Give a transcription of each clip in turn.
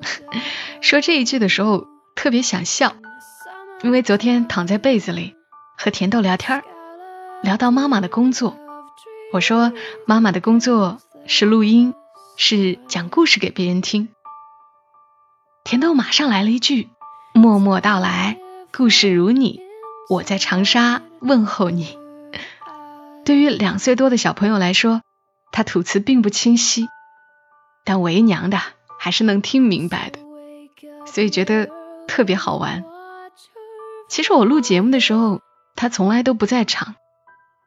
说这一句的时候特别想笑，因为昨天躺在被子里和甜豆聊天聊到妈妈的工作，我说妈妈的工作是录音，是讲故事给别人听。甜豆马上来了一句：“默默到来，故事如你，我在长沙问候你。”对于两岁多的小朋友来说，他吐词并不清晰，但为娘的还是能听明白的。所以觉得特别好玩。其实我录节目的时候，他从来都不在场，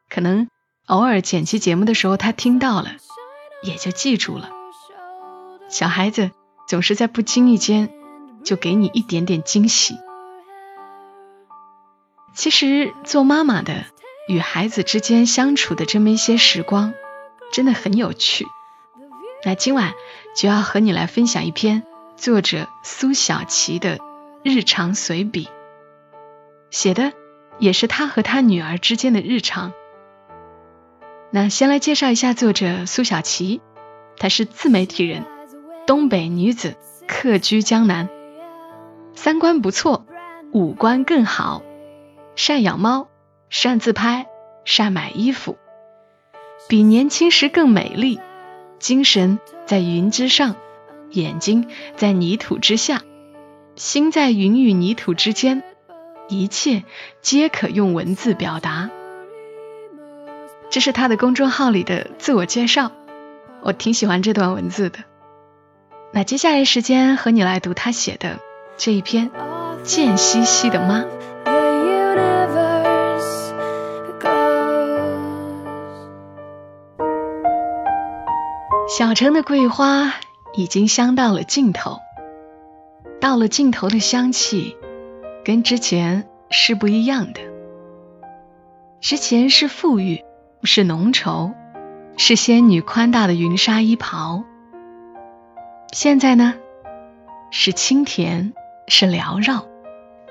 可能偶尔剪辑节目的时候他听到了，也就记住了。小孩子总是在不经意间就给你一点点惊喜。其实做妈妈的与孩子之间相处的这么一些时光，真的很有趣。那今晚就要和你来分享一篇。作者苏小琪的日常随笔，写的也是他和他女儿之间的日常。那先来介绍一下作者苏小琪，她是自媒体人，东北女子，客居江南，三观不错，五官更好，善养猫，善自拍，善买衣服，比年轻时更美丽，精神在云之上。眼睛在泥土之下，心在云与泥土之间，一切皆可用文字表达。这是他的公众号里的自我介绍，我挺喜欢这段文字的。那接下来时间和你来读他写的这一篇《贱兮兮的妈》。小城的桂花。已经香到了尽头，到了尽头的香气，跟之前是不一样的。之前是馥郁，是浓稠，是仙女宽大的云纱衣袍。现在呢，是清甜，是缭绕，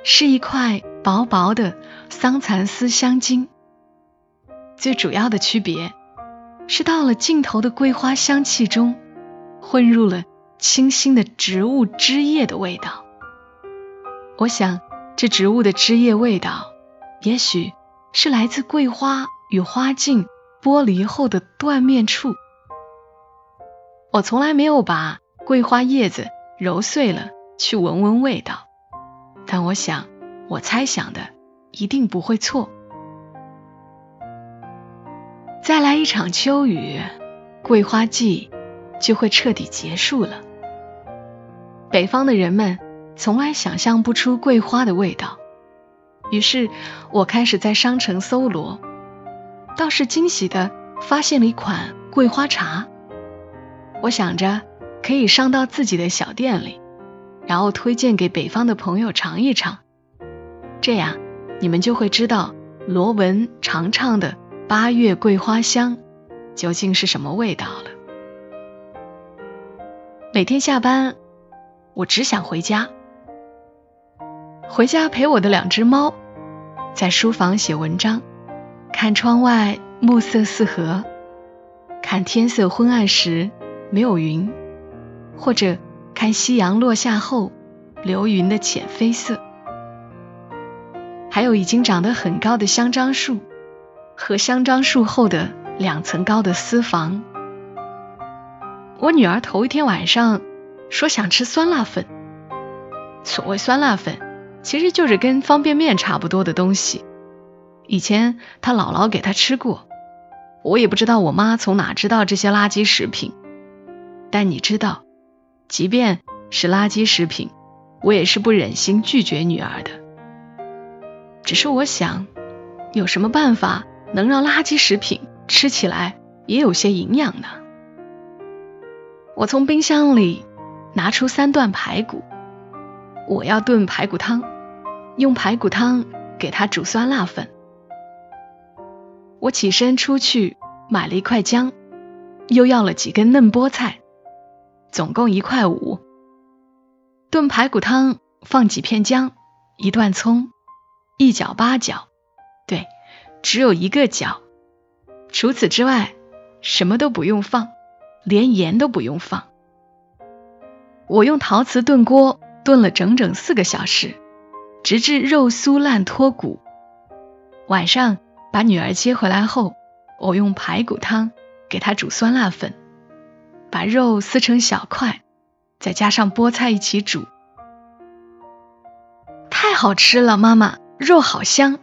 是一块薄薄的桑蚕丝香巾。最主要的区别，是到了尽头的桂花香气中。混入了清新的植物枝叶的味道。我想，这植物的枝叶味道，也许是来自桂花与花茎剥离后的断面处。我从来没有把桂花叶子揉碎了去闻闻味道，但我想，我猜想的一定不会错。再来一场秋雨，桂花季。就会彻底结束了。北方的人们从来想象不出桂花的味道，于是我开始在商城搜罗，倒是惊喜的发现了一款桂花茶。我想着可以上到自己的小店里，然后推荐给北方的朋友尝一尝，这样你们就会知道罗文常唱的八月桂花香究竟是什么味道了。每天下班，我只想回家。回家陪我的两只猫，在书房写文章，看窗外暮色四合，看天色昏暗时没有云，或者看夕阳落下后流云的浅绯色。还有已经长得很高的香樟树，和香樟树后的两层高的私房。我女儿头一天晚上说想吃酸辣粉，所谓酸辣粉，其实就是跟方便面差不多的东西。以前她姥姥给她吃过，我也不知道我妈从哪知道这些垃圾食品。但你知道，即便是垃圾食品，我也是不忍心拒绝女儿的。只是我想，有什么办法能让垃圾食品吃起来也有些营养呢？我从冰箱里拿出三段排骨，我要炖排骨汤，用排骨汤给他煮酸辣粉。我起身出去买了一块姜，又要了几根嫩菠菜，总共一块五。炖排骨汤放几片姜，一段葱，一角八角，只有一个角。除此之外，什么都不用放，连盐都不用放。我用陶瓷炖锅炖了整整四个小时，直至肉酥烂脱骨。晚上。把女儿接回来后，我用排骨汤给她煮酸辣粉，把肉撕成小块，再加上菠菜一起煮，太好吃了！妈妈，肉好香。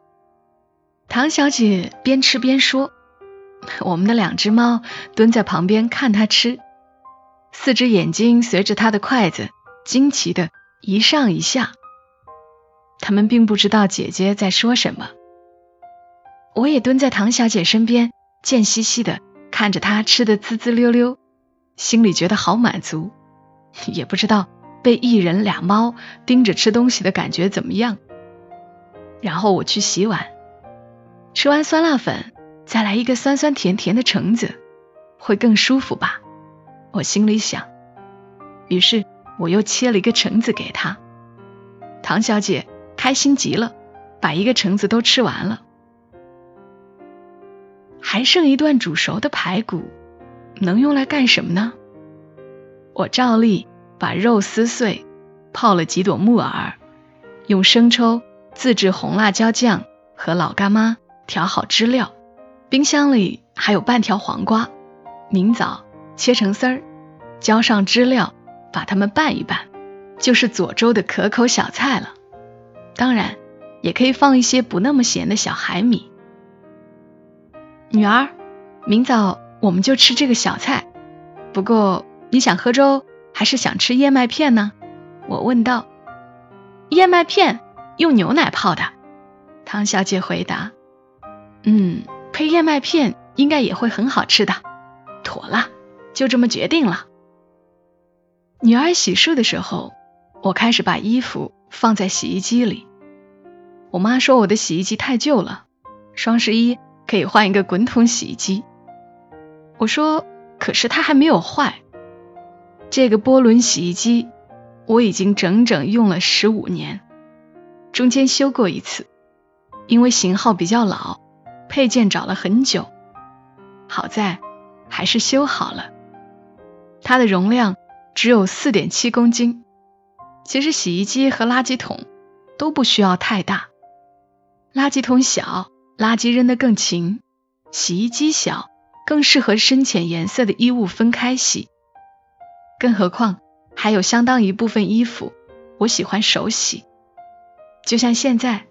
唐小姐边吃边说，我们的两只猫蹲在旁边看她吃，四只眼睛随着她的筷子惊奇的一上一下，他们并不知道姐姐在说什么。我也蹲在唐小姐身边，贱兮兮的看着她吃的滋滋溜溜，心里觉得好满足。也不知道被一人俩猫盯着吃东西的感觉怎么样。然后我去洗碗，吃完酸辣粉，再来一个酸酸甜甜的橙子，会更舒服吧？我心里想。于是我又切了一个橙子给他。唐小姐开心极了，把一个橙子都吃完了。还剩一段煮熟的排骨，能用来干什么呢？我照例把肉撕碎，泡了几朵木耳，用生抽、自制红辣椒酱和老干妈调好汁料。冰箱里还有半条黄瓜，明早切成丝儿，浇上汁料，把它们拌一拌，就是左州的可口小菜了。当然，也可以放一些不那么咸的小海米。女儿，明早我们就吃这个小菜。不过你想喝粥还是想吃燕麦片呢？我问道。燕麦片用牛奶泡的，唐小姐回答。嗯，配燕麦片应该也会很好吃的。妥了，就这么决定了。女儿洗漱的时候，我开始把衣服放在洗衣机里。我妈说我的洗衣机太旧了，双十一。可以换一个滚筒洗衣机。我说，可是它还没有坏。这个波轮洗衣机我已经整整用了十五年，中间修过一次，因为型号比较老，配件找了很久，好在还是修好了。它的容量只有四点七公斤。其实洗衣机和垃圾桶都不需要太大，垃圾桶小。垃圾扔得更勤，洗衣机小，更适合深浅颜色的衣物分开洗。更何况还有相当一部分衣服，我喜欢手洗。就像现在，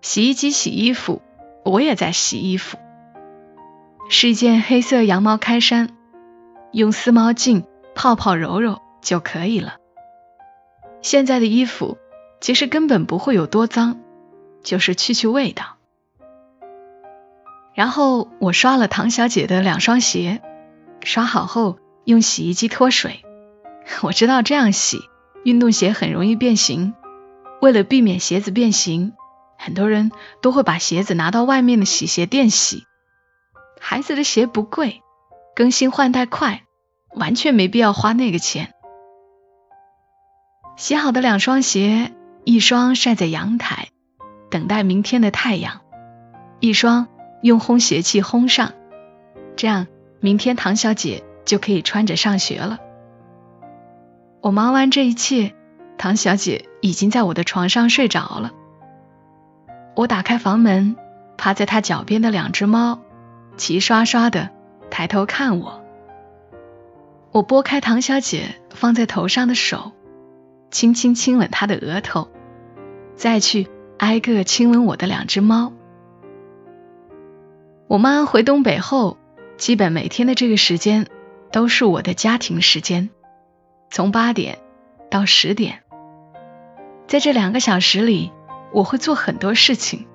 洗衣机洗衣服，我也在洗衣服。是一件黑色羊毛开衫，用丝毛巾泡泡揉揉就可以了。现在的衣服其实根本不会有多脏，就是去去味道。然后我刷了唐小姐的两双鞋，刷好后用洗衣机脱水。我知道这样洗运动鞋很容易变形，为了避免鞋子变形，很多人都会把鞋子拿到外面的洗鞋店洗。孩子的鞋不贵，更新换代快，完全没必要花那个钱。洗好的两双鞋，一双晒在阳台，等待明天的太阳，一双。用烘鞋器烘上，这样明天唐小姐就可以穿着上学了。我忙完这一切，唐小姐已经在我的床上睡着了。我打开房门，趴在他脚边的两只猫齐刷刷的抬头看我。我拨开唐小姐放在头上的手，轻轻亲吻她的额头，再去挨个亲吻我的两只猫。我妈回东北后，基本每天的这个时间都是我的家庭时间，从八点到十点，在这两个小时里，我会做很多事情，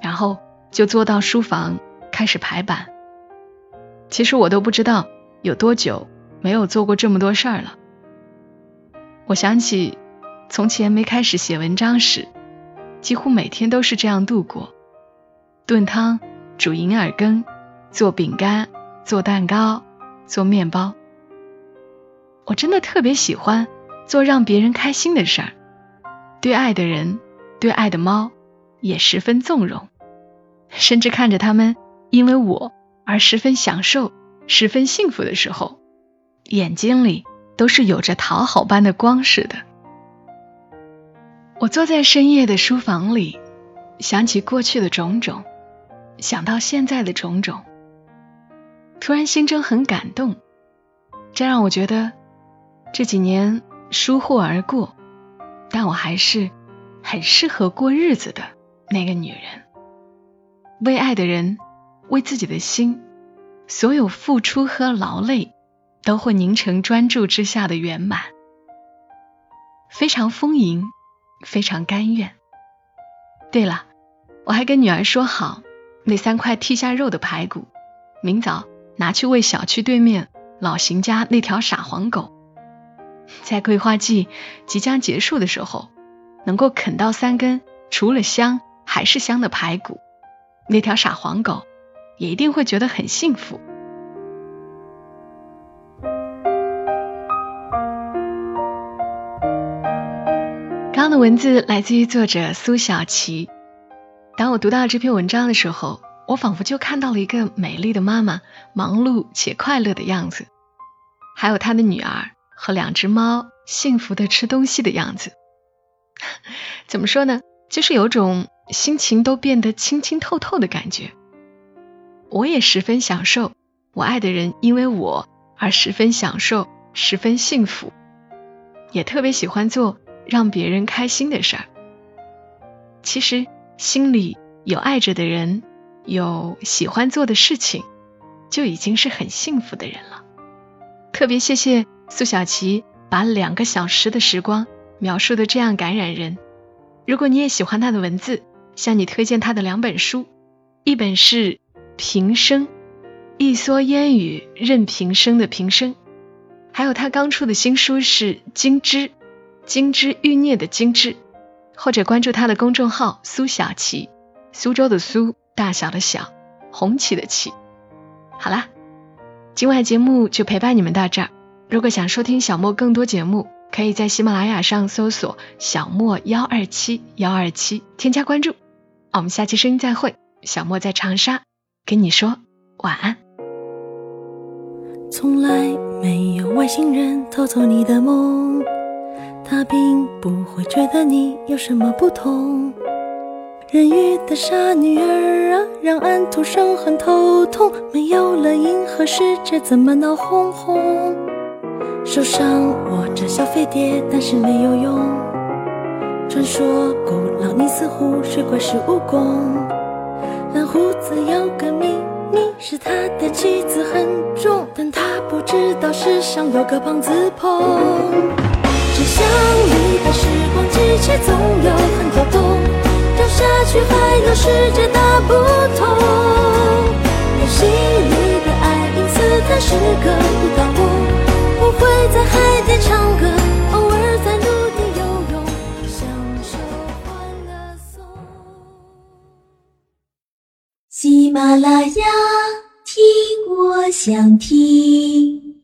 然后就坐到书房开始排版。其实我都不知道有多久没有做过这么多事儿了。我想起从前没开始写文章时，几乎每天都是这样度过：炖汤。煮银耳羹，做饼干，做蛋糕，做面包。我真的特别喜欢做让别人开心的事儿，对爱的人，对爱的猫，也十分纵容，甚至看着他们因为我而十分享受、十分幸福的时候，眼睛里都是有着讨好般的光似的。我坐在深夜的书房里，想起过去的种种。想到现在的种种，突然心中很感动，这让我觉得这几年疏忽而过，但我还是很适合过日子的那个女人。为爱的人，为自己的心，所有付出和劳累都会凝成专注之下的圆满，非常丰盈，非常甘愿。对了，我还跟女儿说好。那三块剔下肉的排骨，明早拿去喂小区对面老邢家那条傻黄狗。在桂花季即将结束的时候，能够啃到三根除了香还是香的排骨，那条傻黄狗也一定会觉得很幸福。刚刚的文字来自于作者苏小琪。当我读到这篇文章的时候，我仿佛就看到了一个美丽的妈妈忙碌且快乐的样子，还有她的女儿和两只猫幸福的吃东西的样子。怎么说呢？就是有种心情都变得清清透透的感觉。我也十分享受，我爱的人因为我而十分享受，十分幸福，也特别喜欢做让别人开心的事儿。其实。心里有爱着的人，有喜欢做的事情，就已经是很幸福的人了。特别谢谢苏小琪把两个小时的时光描述的这样感染人。如果你也喜欢他的文字，向你推荐他的两本书，一本是《平生》，一蓑烟雨任平生的平生，还有他刚出的新书是《精之》，精之欲孽的精之。或者关注他的公众号苏小琪，苏州的苏，大小的小，红旗的旗。好啦，今晚节目就陪伴你们到这儿。如果想收听小莫更多节目，可以在喜马拉雅上搜索小莫幺二七幺二七，添加关注。我们下期声音再会，小莫在长沙跟你说晚安。从来没有外星人偷走你的梦。他并不会觉得你有什么不同。人鱼的傻女儿啊，让安徒生很头痛。没有了银河，世界怎么闹哄哄？手上握着小飞碟，但是没有用。传说古老尼斯湖水怪是蜈蚣。蓝胡子有个秘密，是他的妻子很重，但他不知道世上有个胖子鹏。纸箱里的时光机器总有很多洞，掉下去还有世界大不同。游戏里的爱因斯坦是个不倒马拉雅，听我想听。